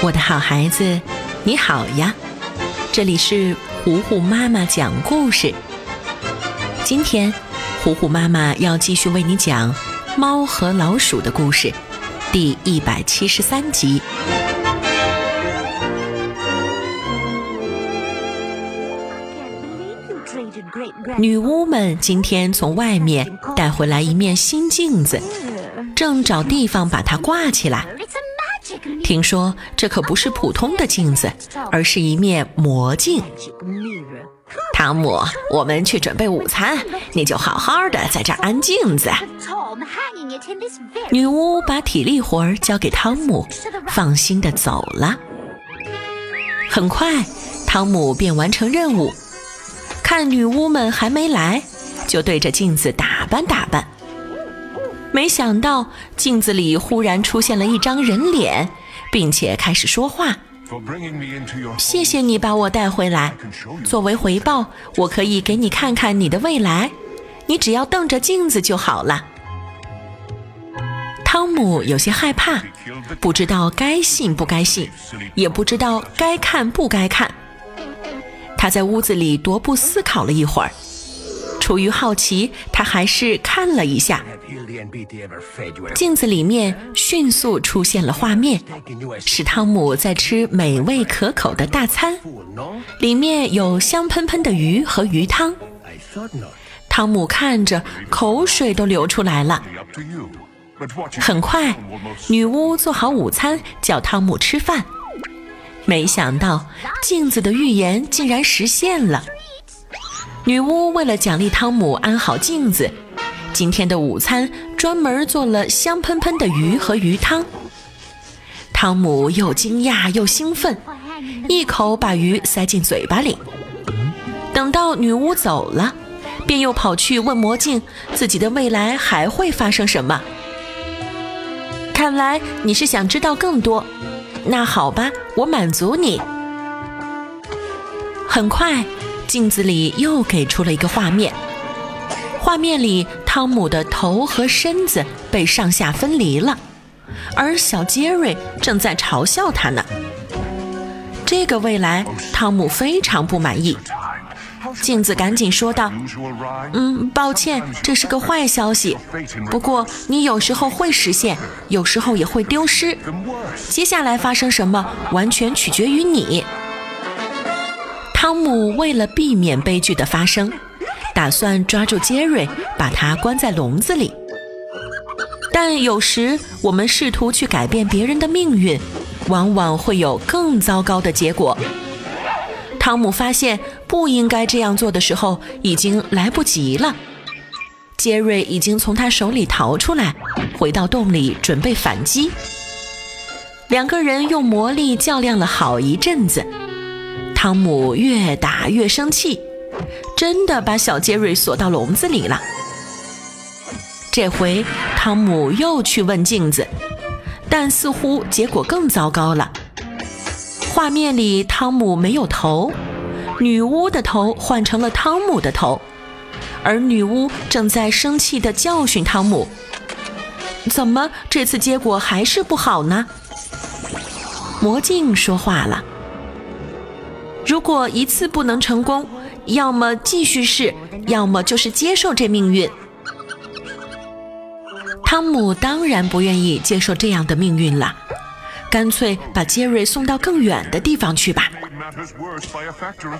我的好孩子，你好呀！这里是糊糊妈妈讲故事。今天，糊糊妈妈要继续为你讲《猫和老鼠》的故事，第一百七十三集。女巫们今天从外面带回来一面新镜子，正找地方把它挂起来。听说这可不是普通的镜子，而是一面魔镜。汤姆，我们去准备午餐，你就好好的在这儿安镜子。女巫把体力活儿交给汤姆，放心的走了。很快，汤姆便完成任务。看女巫们还没来，就对着镜子打扮打扮。没想到镜子里忽然出现了一张人脸，并且开始说话。谢谢你把我带回来，作为回报，我可以给你看看你的未来。你只要瞪着镜子就好了。汤姆有些害怕，不知道该信不该信，也不知道该看不该看。他在屋子里踱步思考了一会儿。出于好奇，他还是看了一下镜子里面，迅速出现了画面，是汤姆在吃美味可口的大餐，里面有香喷喷的鱼和鱼汤。汤姆看着，口水都流出来了。很快，女巫做好午餐，叫汤姆吃饭。没想到，镜子的预言竟然实现了。女巫为了奖励汤姆安好镜子，今天的午餐专门做了香喷喷的鱼和鱼汤。汤姆又惊讶又兴奋，一口把鱼塞进嘴巴里。等到女巫走了，便又跑去问魔镜自己的未来还会发生什么。看来你是想知道更多，那好吧，我满足你。很快。镜子里又给出了一个画面，画面里汤姆的头和身子被上下分离了，而小杰瑞正在嘲笑他呢。这个未来，汤姆非常不满意。镜子赶紧说道：“嗯，抱歉，这是个坏消息。不过你有时候会实现，有时候也会丢失。接下来发生什么，完全取决于你。”汤姆为了避免悲剧的发生，打算抓住杰瑞，把他关在笼子里。但有时我们试图去改变别人的命运，往往会有更糟糕的结果。汤姆发现不应该这样做的时候，已经来不及了。杰瑞已经从他手里逃出来，回到洞里准备反击。两个人用魔力较量了好一阵子。汤姆越打越生气，真的把小杰瑞锁到笼子里了。这回汤姆又去问镜子，但似乎结果更糟糕了。画面里汤姆没有头，女巫的头换成了汤姆的头，而女巫正在生气地教训汤姆。怎么这次结果还是不好呢？魔镜说话了。如果一次不能成功，要么继续试，要么就是接受这命运。汤姆当然不愿意接受这样的命运了，干脆把杰瑞送到更远的地方去吧。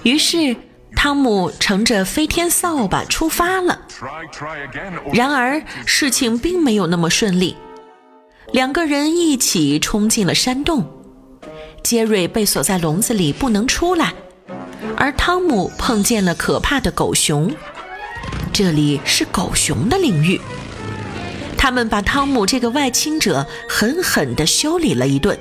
于是，汤姆乘着飞天扫把出发了。然而，事情并没有那么顺利，两个人一起冲进了山洞。杰瑞被锁在笼子里不能出来，而汤姆碰见了可怕的狗熊。这里是狗熊的领域，他们把汤姆这个外侵者狠狠地修理了一顿。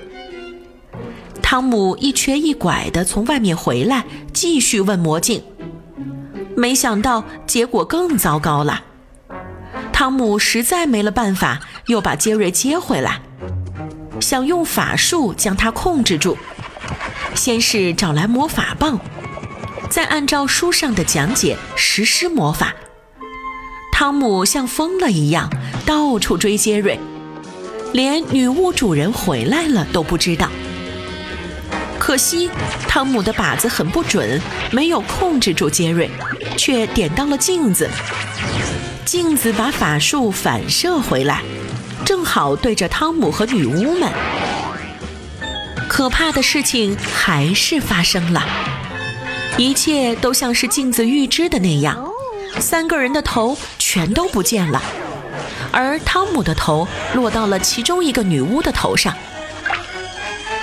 汤姆一瘸一拐地从外面回来，继续问魔镜，没想到结果更糟糕了。汤姆实在没了办法，又把杰瑞接回来。想用法术将他控制住，先是找来魔法棒，再按照书上的讲解实施魔法。汤姆像疯了一样到处追杰瑞，连女巫主人回来了都不知道。可惜汤姆的靶子很不准，没有控制住杰瑞，却点到了镜子。镜子把法术反射回来，正好对着汤姆和女巫们。可怕的事情还是发生了，一切都像是镜子预知的那样，三个人的头全都不见了，而汤姆的头落到了其中一个女巫的头上。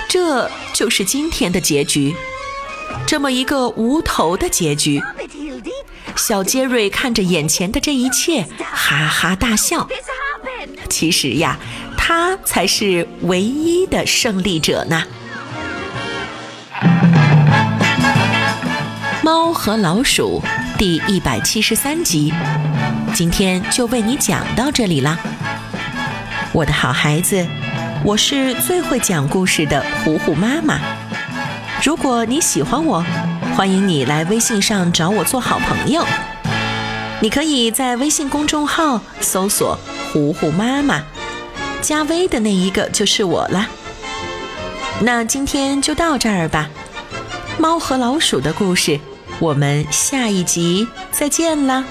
这就是今天的结局，这么一个无头的结局。小杰瑞看着眼前的这一切，哈哈大笑。其实呀，他才是唯一的胜利者呢。猫和老鼠第一百七十三集，今天就为你讲到这里啦，我的好孩子，我是最会讲故事的虎虎妈妈。如果你喜欢我，欢迎你来微信上找我做好朋友。你可以在微信公众号搜索“虎虎妈妈”，加微的那一个就是我了。那今天就到这儿吧，猫和老鼠的故事。我们下一集再见啦。